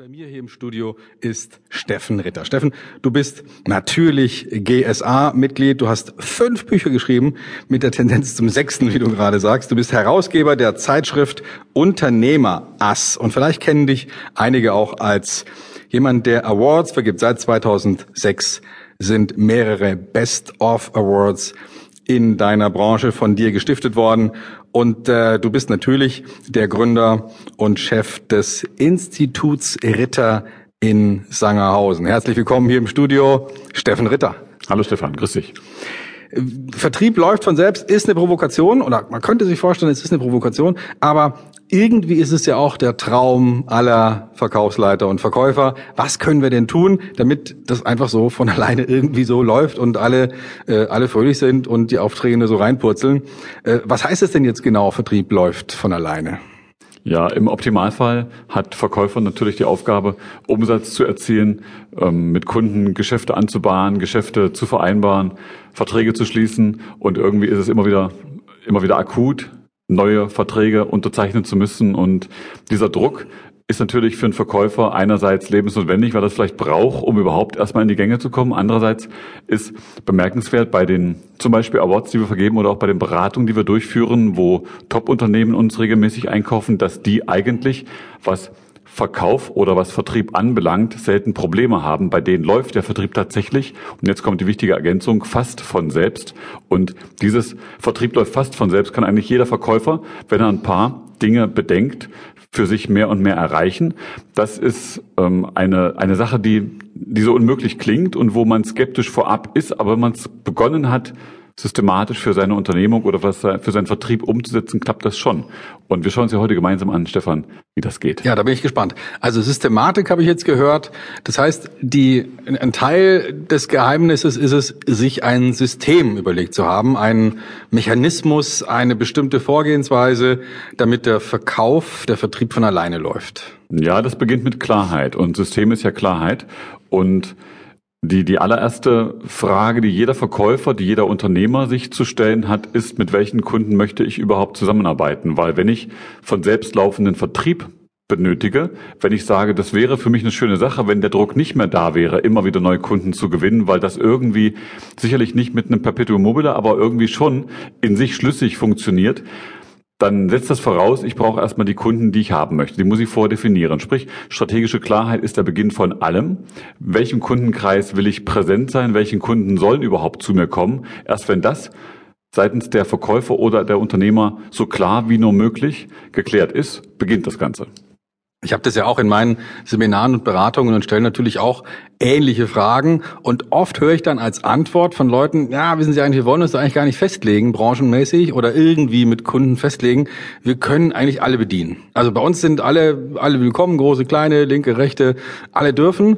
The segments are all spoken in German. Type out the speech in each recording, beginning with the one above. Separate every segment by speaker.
Speaker 1: bei mir hier im Studio ist Steffen Ritter. Steffen, du bist natürlich GSA-Mitglied. Du hast fünf Bücher geschrieben mit der Tendenz zum sechsten, wie du gerade sagst. Du bist Herausgeber der Zeitschrift Unternehmer Ass. Und vielleicht kennen dich einige auch als jemand, der Awards vergibt. Seit 2006 sind mehrere Best of Awards in deiner Branche von dir gestiftet worden. Und äh, du bist natürlich der Gründer und Chef des Instituts Ritter in Sangerhausen. Herzlich willkommen hier im Studio, Steffen Ritter.
Speaker 2: Hallo Stefan, grüß dich.
Speaker 1: Vertrieb läuft von selbst, ist eine Provokation oder man könnte sich vorstellen, es ist eine Provokation, aber irgendwie ist es ja auch der Traum aller Verkaufsleiter und Verkäufer. Was können wir denn tun, damit das einfach so von alleine irgendwie so läuft und alle äh, alle fröhlich sind und die Aufträge so reinpurzeln? Äh, was heißt es denn jetzt genau, Vertrieb läuft von alleine?
Speaker 2: Ja, im Optimalfall hat Verkäufer natürlich die Aufgabe, Umsatz zu erzielen, ähm, mit Kunden Geschäfte anzubahnen, Geschäfte zu vereinbaren, Verträge zu schließen und irgendwie ist es immer wieder, immer wieder akut, neue Verträge unterzeichnen zu müssen und dieser Druck ist natürlich für einen Verkäufer einerseits lebensnotwendig, weil das vielleicht braucht, um überhaupt erstmal in die Gänge zu kommen. Andererseits ist bemerkenswert bei den zum Beispiel Awards, die wir vergeben oder auch bei den Beratungen, die wir durchführen, wo Top-Unternehmen uns regelmäßig einkaufen, dass die eigentlich, was Verkauf oder was Vertrieb anbelangt, selten Probleme haben. Bei denen läuft der Vertrieb tatsächlich, und jetzt kommt die wichtige Ergänzung, fast von selbst. Und dieses Vertrieb läuft fast von selbst, kann eigentlich jeder Verkäufer, wenn er ein paar Dinge bedenkt, für sich mehr und mehr erreichen. Das ist ähm, eine, eine Sache, die, die so unmöglich klingt und wo man skeptisch vorab ist, aber wenn man es begonnen hat, systematisch für seine Unternehmung oder was für seinen Vertrieb umzusetzen, klappt das schon. Und wir schauen uns ja heute gemeinsam an, Stefan, wie das geht.
Speaker 1: Ja, da bin ich gespannt. Also Systematik habe ich jetzt gehört. Das heißt, die, ein Teil des Geheimnisses ist es, sich ein System überlegt zu haben, einen Mechanismus, eine bestimmte Vorgehensweise, damit der Verkauf, der Vertrieb von alleine läuft.
Speaker 2: Ja, das beginnt mit Klarheit. Und System ist ja Klarheit. Und die, die allererste Frage, die jeder Verkäufer, die jeder Unternehmer sich zu stellen hat, ist, mit welchen Kunden möchte ich überhaupt zusammenarbeiten? Weil wenn ich von selbst laufenden Vertrieb benötige, wenn ich sage, das wäre für mich eine schöne Sache, wenn der Druck nicht mehr da wäre, immer wieder neue Kunden zu gewinnen, weil das irgendwie sicherlich nicht mit einem Perpetuum mobile, aber irgendwie schon in sich schlüssig funktioniert, dann setzt das voraus, ich brauche erstmal die Kunden, die ich haben möchte. Die muss ich vordefinieren. Sprich, strategische Klarheit ist der Beginn von allem. Welchem Kundenkreis will ich präsent sein? Welchen Kunden sollen überhaupt zu mir kommen? Erst wenn das seitens der Verkäufer oder der Unternehmer so klar wie nur möglich geklärt ist, beginnt das Ganze.
Speaker 1: Ich habe das ja auch in meinen Seminaren und Beratungen und stelle natürlich auch ähnliche Fragen. Und oft höre ich dann als Antwort von Leuten, ja, wissen Sie eigentlich, wir wollen uns eigentlich gar nicht festlegen, branchenmäßig oder irgendwie mit Kunden festlegen. Wir können eigentlich alle bedienen. Also bei uns sind alle, alle willkommen, große, kleine, linke, rechte, alle dürfen.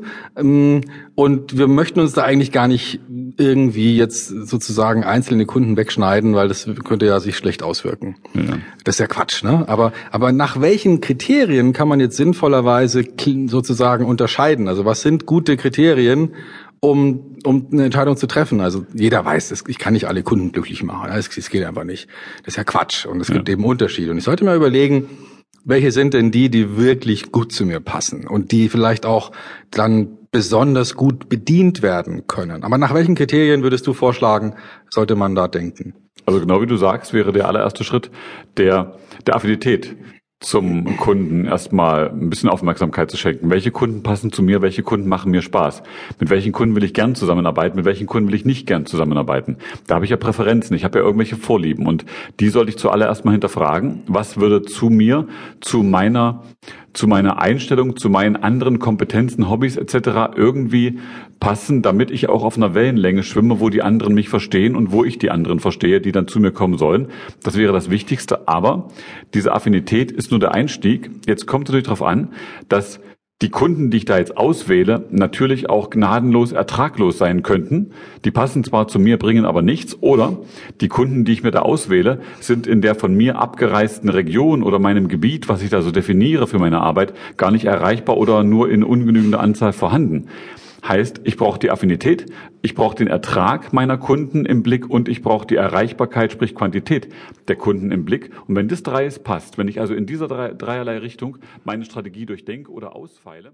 Speaker 1: Und wir möchten uns da eigentlich gar nicht irgendwie jetzt sozusagen einzelne Kunden wegschneiden, weil das könnte ja sich schlecht auswirken. Ja. Das ist ja Quatsch, ne? Aber, aber nach welchen Kriterien kann man jetzt sinnvollerweise sozusagen unterscheiden? Also was sind gute Kriterien, um, um eine Entscheidung zu treffen. Also jeder weiß, ich kann nicht alle Kunden glücklich machen. Das, das geht einfach nicht. Das ist ja Quatsch. Und es ja. gibt eben Unterschiede. Und ich sollte mal überlegen, welche sind denn die, die wirklich gut zu mir passen und die vielleicht auch dann besonders gut bedient werden können. Aber nach welchen Kriterien würdest du vorschlagen, sollte man da denken?
Speaker 2: Also genau wie du sagst, wäre der allererste Schritt der, der Affinität zum Kunden erstmal ein bisschen Aufmerksamkeit zu schenken. Welche Kunden passen zu mir? Welche Kunden machen mir Spaß? Mit welchen Kunden will ich gern zusammenarbeiten? Mit welchen Kunden will ich nicht gern zusammenarbeiten? Da habe ich ja Präferenzen. Ich habe ja irgendwelche Vorlieben und die sollte ich zuallererst mal hinterfragen. Was würde zu mir, zu meiner zu meiner Einstellung, zu meinen anderen Kompetenzen, Hobbys etc. irgendwie passen, damit ich auch auf einer Wellenlänge schwimme, wo die anderen mich verstehen und wo ich die anderen verstehe, die dann zu mir kommen sollen. Das wäre das Wichtigste. Aber diese Affinität ist nur der Einstieg. Jetzt kommt es natürlich darauf an, dass die Kunden, die ich da jetzt auswähle, natürlich auch gnadenlos ertraglos sein könnten. Die passen zwar zu mir, bringen aber nichts. Oder die Kunden, die ich mir da auswähle, sind in der von mir abgereisten Region oder meinem Gebiet, was ich da so definiere für meine Arbeit, gar nicht erreichbar oder nur in ungenügender Anzahl vorhanden. Heißt, ich brauche die Affinität, ich brauche den Ertrag meiner Kunden im Blick und ich brauche die Erreichbarkeit, sprich Quantität der Kunden im Blick. Und wenn das dreies passt, wenn ich also in dieser dreierlei Richtung meine Strategie durchdenke oder ausfeile,